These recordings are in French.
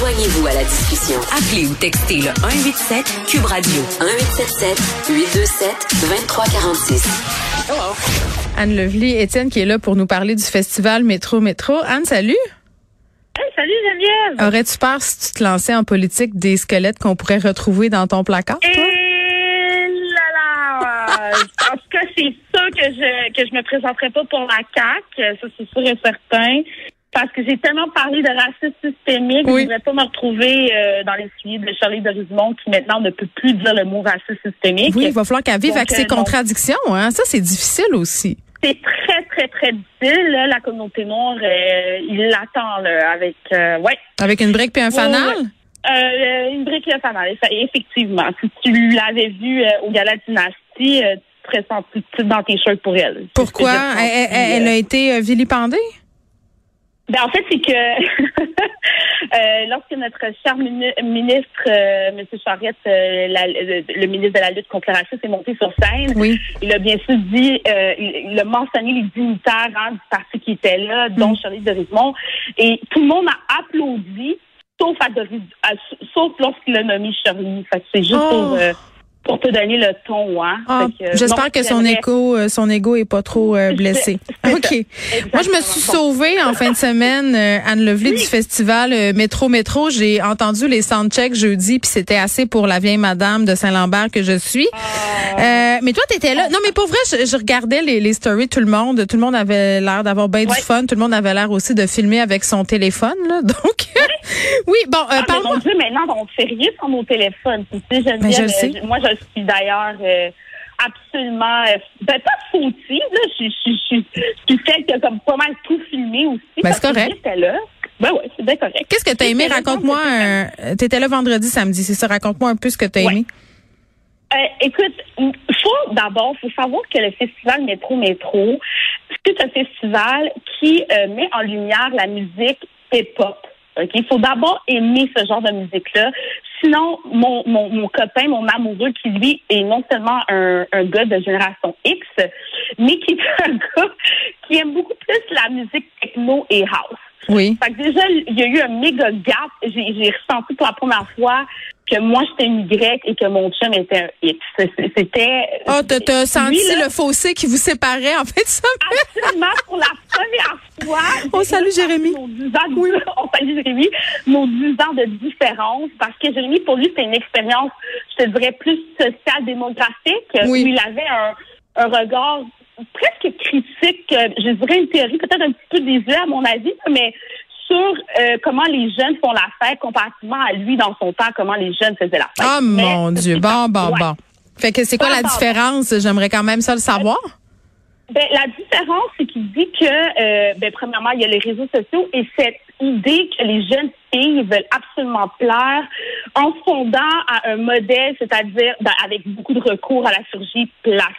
Joignez-vous à la discussion. Appelez ou textez le 187 Cube Radio 1877 827 2346. Hello. Anne Levely, Étienne qui est là pour nous parler du festival Métro Métro. Anne, salut. salut Geneviève. Aurais-tu peur si tu te lançais en politique des squelettes qu'on pourrait retrouver dans ton placard? Et là là, en tout cas, c'est sûr que je que je me présenterai pas pour la CAC, ça c'est sûr et certain parce que j'ai tellement parlé de racisme systémique, je ne voudrais pas me retrouver euh, dans les souliers de Charlie de Rizmont qui maintenant ne peut plus dire le mot racisme systémique. Oui, il va falloir qu'elle vive avec ses euh, contradictions. Hein? Ça, c'est difficile aussi. C'est très, très, très difficile. La communauté noire, euh, il l'attend avec... ouais. Avec une brique puis un fanal? une brique et un fanal, effectivement. Si tu l'avais vu au Gala Dynastie, tu serais senti dans tes shirts pour elle. Pourquoi? Elle, elle, a été vilipendée? Ben, en fait, c'est que euh, lorsque notre cher ministre, euh, M. Charette, euh, le ministre de la lutte contre le racisme, est monté sur scène, il a bien sûr dit, il, a mentionné les dignitaires hein, du parti qui étaient là, dont mm. Charlie de Rizmont, et tout le monde a applaudi, sauf, à sauf lorsqu'il a nommé Charlie. C'est juste pour oh pour te donner le ton, hein. Ah, j'espère que son écho, euh, son ego est pas trop euh, blessé. ok. Moi, je me suis sauvée en fin de semaine, euh, Anne Levely du festival Métro Métro. J'ai entendu les soundchecks jeudi, puis c'était assez pour la vieille madame de Saint-Lambert que je suis. Ah. mais toi, t'étais là. Non, mais pour vrai, je, regardais les, les stories, tout le monde, tout le monde avait l'air d'avoir bien du fun. Tout le monde avait l'air aussi de filmer avec son téléphone, là. Donc, oui, bon, ah, Mon Dieu, maintenant, on fait rien sur nos téléphones. Tu sais, je, je sais. moi, je suis d'ailleurs euh, absolument euh, ben, pas fautive, là. Je, je, je, je suis celle qui a comme pas mal tout filmé aussi. Ben, c'est correct. J'étais là. Ben ouais, c'est bien correct. Qu'est-ce que tu as aimé? Raconte-moi. Euh, tu étais là vendredi, samedi, c'est ça? Raconte-moi un peu ce que tu as aimé. Euh, écoute, faut d'abord, faut savoir que le festival Métro Métro, c'est un festival qui euh, met en lumière la musique hip-hop. Il faut d'abord aimer ce genre de musique-là. Sinon, mon, mon, mon, copain, mon amoureux, qui lui est non seulement un, un gars de génération X, mais qui est un gars qui aime beaucoup plus la musique techno et house. Oui. Fait que déjà, il y a eu un méga gap. J'ai ressenti pour la première fois que moi, j'étais une Y et que mon chum était un X. C'était... Oh, t'as senti le fossé qui vous séparait, en fait, ça? Absolument, pour la première fois. On salue Jérémy. oui. On salue Jérémy. Nos 10 ans de différence, parce que Jérémy, pour lui, c'était une expérience, je te dirais, plus sociale, démographique. Oui. Où il avait un, un regard presque critique, je dirais une théorie peut-être un petit peu désuet à mon avis, mais sur euh, comment les jeunes font la fête comparativement à lui dans son temps, comment les jeunes faisaient la fête. Oh mon Dieu, bon, bon, bon. Fait que c'est quoi la différence? J'aimerais quand même ça le savoir. Ben, la différence, c'est qu'il dit que, euh, ben, premièrement, il y a les réseaux sociaux et cette idée que les jeunes filles veulent absolument plaire en fondant à un modèle, c'est-à-dire ben, avec beaucoup de recours à la chirurgie plastique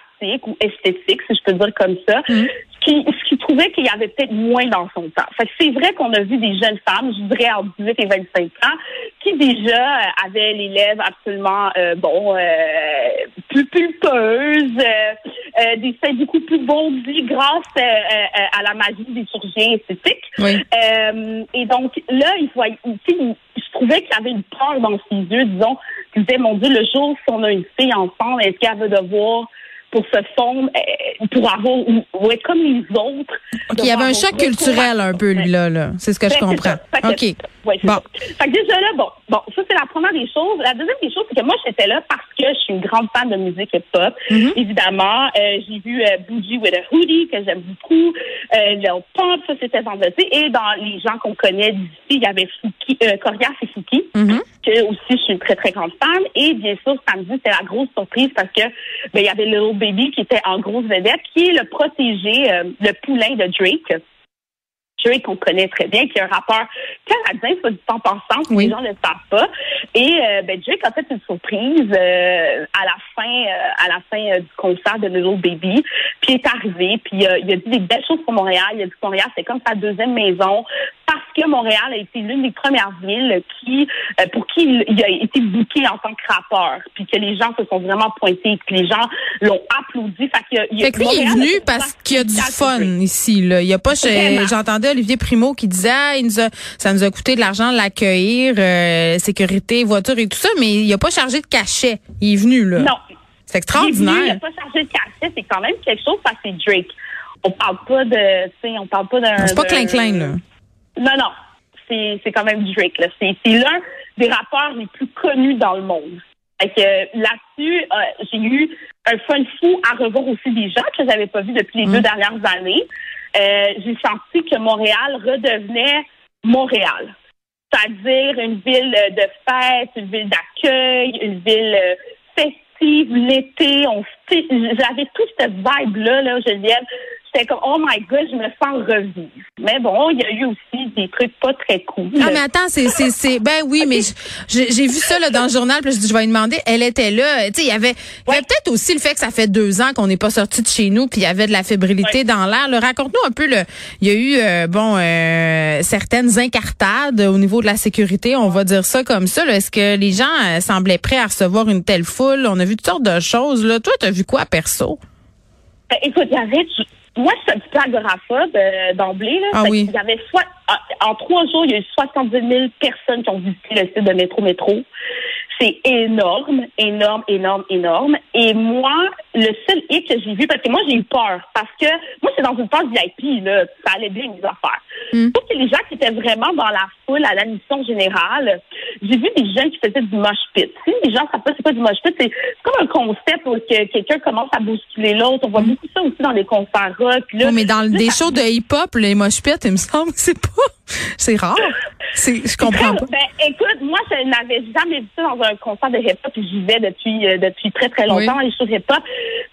ou esthétique, si je peux dire comme ça, mm qui, ce qui trouvait qu'il y avait peut-être moins dans son temps. Fait c'est vrai qu'on a vu des jeunes femmes, je dirais en 18 et 25 ans, qui déjà euh, avaient les lèvres absolument, euh, bon, euh, plus pulpeuses, euh, des seins beaucoup plus bondis grâce à la magie des chirurgiens esthétiques. Oui. et donc, là, il faut, je trouvais qu'il y avait une peur dans ses yeux, disons, il disait, mon Dieu, le jour si on a une fille ensemble, est-ce qu'elle veut devoir pour se fondre, euh, pour avoir ou, être comme les autres. il y avait un choc culturel un peu, lui, là. là. C'est ce que je comprends. OK. bon. Fait que déjà là, bon, bon, ça, c'est la première des choses. La deuxième des choses, c'est que moi, j'étais là parce que je suis une grande fan de musique hip-hop. Mm-hmm. Évidemment, euh, j'ai vu euh, Bougie with a Hoodie, que j'aime beaucoup. Euh, Lil Pump, ça, c'était vendredi. Et dans les gens qu'on connaît d'ici, il y avait Fouki, euh, Corias et Fouki. Mm-hmm que aussi je suis une très très grande fan. Et bien sûr, samedi, c'était la grosse surprise parce que ben, il y avait Little Baby qui était en grosse vedette, qui est le protégé, le poulain de Drake. Qu'on connaît très bien, qui est un rappeur canadien, soit du temps passant, oui. les gens ne le savent pas. Et euh, ben, Drake a fait une surprise euh, à la fin, à la fin du concert de Little Baby. Puis il est arrivé, puis il a dit des belles choses pour Montréal. Il a dit que Montréal, c'est comme sa deuxième maison parce que Montréal a été l'une des premières villes qui, euh, pour qui il a été booké en tant que rappeur, puis que les gens se sont vraiment pointés, que les gens l'ont applaudi. Fait, il, fait que lui, il est venu parce qu'il y a du fun ici. Là. Il y a pas, j'entendais Olivier Primo qui disait, ah, il nous a, ça nous a coûté de l'argent de l'accueillir, euh, sécurité, voiture et tout ça, mais il a pas chargé de cachet. Il est venu là. Non. C'est extraordinaire. Il n'a pas chargé de cachet, c'est quand même quelque chose parce que c'est Drake. On parle pas de, tu sais, on parle pas d'un. C'est pas clin clin là. Non, non. C'est quand même Drake. C'est l'un des rappeurs les plus connus dans le monde. là-dessus, euh, j'ai eu un fun fou à revoir aussi des gens que j'avais pas vus depuis les mm. deux dernières années. Euh, j'ai senti que Montréal redevenait Montréal. C'est-à-dire une ville de fête, une ville d'accueil, une ville euh, festive, l'été. J'avais toute cette vibe-là, là, Geneviève. C'était comme, oh my god, je me sens revivre. Mais bon, il y a eu aussi des trucs pas très cool. Ah, mais attends, c'est, c'est, c'est, ben oui, mais j'ai vu ça, là, dans le journal, puis je dis, je vais lui demander, elle était là. Tu sais, il y avait, il y avait peut-être aussi le fait que ça fait deux ans qu'on n'est pas sorti de chez nous, puis il y avait de la fébrilité dans l'air. Raconte-nous un peu, le, il y a eu, euh, bon, euh, certaines incartades au niveau de la sécurité, on va dire ça comme ça. Est-ce que les gens euh, semblaient prêts à recevoir une telle foule? On a vu toutes sortes de choses, là. Toi, t'as vu quoi, perso? Ben, écoute, il y avait moi, je suis un petit peu agoraphobe euh, d'emblée. Là. Ah oui. Il y avait soit, en trois jours, il y a eu 70 000 personnes qui ont visité le site de Métro Métro. C'est énorme, énorme, énorme, énorme. Et moi, le seul hic que j'ai vu, parce que moi, j'ai eu peur. Parce que moi, c'est dans une phase VIP, là. Ça allait bien, mes affaires. Mm. Sauf que les gens qui étaient vraiment dans la foule à la mission générale, j'ai vu des gens qui faisaient du mosh pit. Si les gens savent pas c'est pas du mosh pit, c'est comme un concept où que quelqu'un commence à bousculer l'autre. On voit mm. beaucoup ça aussi dans les concerts rock. Là, mais dans des shows de hip-hop, les mosh pits, il me semble que c'est pas... C'est rare. Je comprends pas. Ben, écoute, moi, je n'avais jamais vu ça dans un concert de hip-hop. J'y vais depuis, euh, depuis très, très longtemps, les shows hip-hop.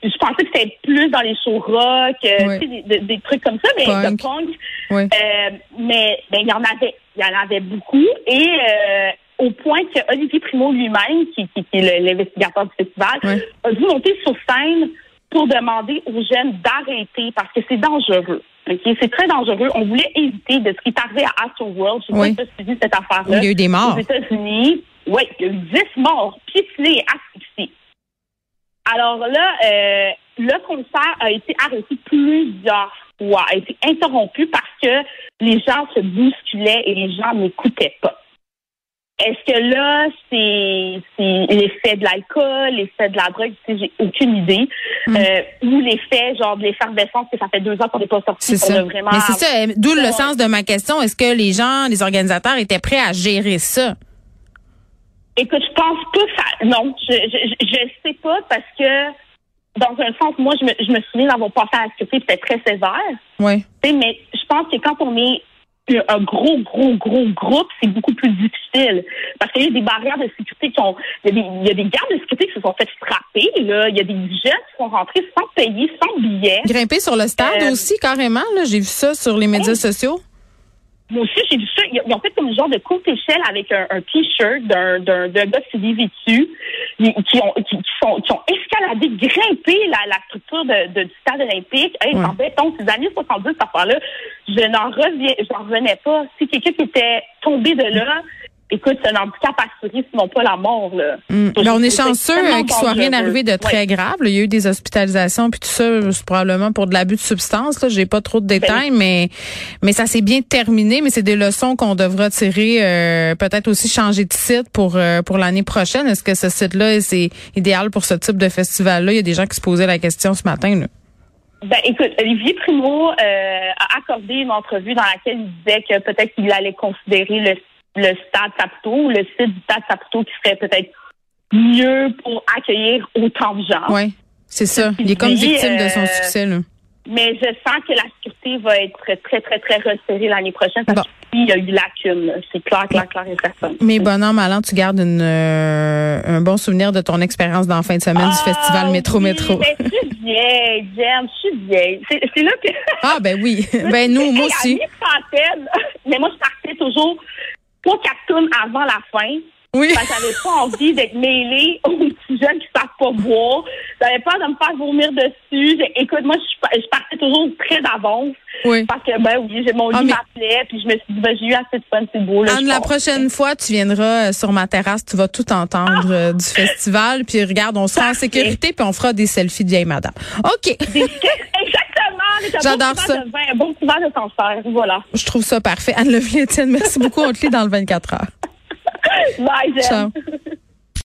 Je pensais que c'était plus dans les shows rock, euh, des, des, trucs comme ça, mais de punk. Euh, mais ben, il y en avait. Il y en avait beaucoup. Et au point que Olivier Primo lui-même, qui, qui, est l'investigateur du festival, a dû monter sur scène pour demander aux jeunes d'arrêter parce que c'est dangereux. C'est très dangereux. On voulait éviter de ce qui est arrivé à Astroworld. Je sais pas si tu as suivi cette affaire-là. Il y a eu des morts. Aux États-Unis. Oui, il y a eu 10 morts, piétinés et asphyxiés. Alors là, euh, le concert a été arrêté plusieurs fois, a été interrompu parce que les gens se bousculaient et les gens n'écoutaient pas. Est-ce que là, c'est l'effet de l'alcool, l'effet de la drogue, j'ai aucune idée. Hmm. Euh, ou l'effet, genre, de l'effervescence, que ça fait deux ans qu'on n'est pas sorti. C'est ça. Vraiment Mais c'est ça. D'où le sens de ma question. Est-ce que les gens, les organisateurs étaient prêts à gérer ça? Écoute, je pense pas ça. Non, je, je, je sais pas parce que dans un sens, moi, je me, je me souviens d'avoir passé à la sécurité, c'était très sévère. Oui. Mais je pense que quand on est un gros, gros, gros groupe, c'est beaucoup plus difficile. Parce qu'il y a des barrières de sécurité qui ont. Il y, a des, il y a des gardes de sécurité qui se sont fait frapper. Là. Il y a des jeunes qui sont rentrés sans payer, sans billet. Grimper sur le stade euh, aussi, carrément. J'ai vu ça sur les médias sociaux. Moi aussi, j'ai vu ça. Ils ont fait comme un genre de courte échelle avec un, t-shirt d'un, d'un, d'un gars qui vêtu, qui ont, qui, sont, qui ont escaladé, grimpé la, la structure de, de, du stade olympique. Hey, ouais. En béton, ces années 70, cette affaire-là, je n'en reviens, j'en revenais pas. Si quelqu'un qui était tombé de là, écoute, c'est un handicap assuré, sinon pas la mort. Là. Mm. Ben, on est chanceux euh, qu'il soit rien arrivé de très grave. Il y a eu des hospitalisations puis tout ça, c'est probablement pour de l'abus de substances. J'ai pas trop de ben détails, mais mais ça s'est bien terminé. Mais c'est des leçons qu'on devra tirer. Euh, peut-être aussi changer de site pour euh, pour l'année prochaine. Est-ce que ce site-là c'est idéal pour ce type de festival-là? Il y a des gens qui se posaient la question ce matin. Là. Ben, écoute, Olivier Primo a accordé une entrevue dans laquelle il disait que peut-être qu'il allait considérer le le stade Saputo, le site du stade Saputo qui serait peut-être mieux pour accueillir autant de gens. Oui, c'est ça. Il est comme victime de son euh, succès. Là. Mais je sens que la sécurité va être très, très, très resserrée l'année prochaine parce qu'il y a eu lacune. C'est clair, clair, clair et certain. Mais bon an, mal an, tu gardes une, euh, un bon souvenir de ton expérience dans la fin de semaine du ah, festival Métro Métro. Mais je suis vieille, Jem, je suis vieille. C'est là que... ah, ben oui. ben nous, moi aussi. Mais moi, je partais toujours trois cartoons avant la fin. Oui. Parce que j'avais pas envie d'être mêlée aux petits jeunes qui savent pas boire. J'avais peur de me faire vomir dessus. Écoute, moi, je, je partais toujours très d'avance. Oui. Parce que, ben oui, j'ai mon ah, lit m'appelait, puis je me suis dit, ben, j'ai eu assez de fun, c'est beau. Là, Anne, la prochaine fois, tu viendras euh, sur ma terrasse, tu vas tout entendre euh, du festival, puis regarde, on sera en sécurité, puis on fera des selfies de vieille madame. OK. Exactement. J'adore ça. un bon couvert de cancer, voilà. Je trouve ça parfait. Anne Levy Étienne, merci beaucoup. On te lit dans le 24 heures. Bye. Ciao.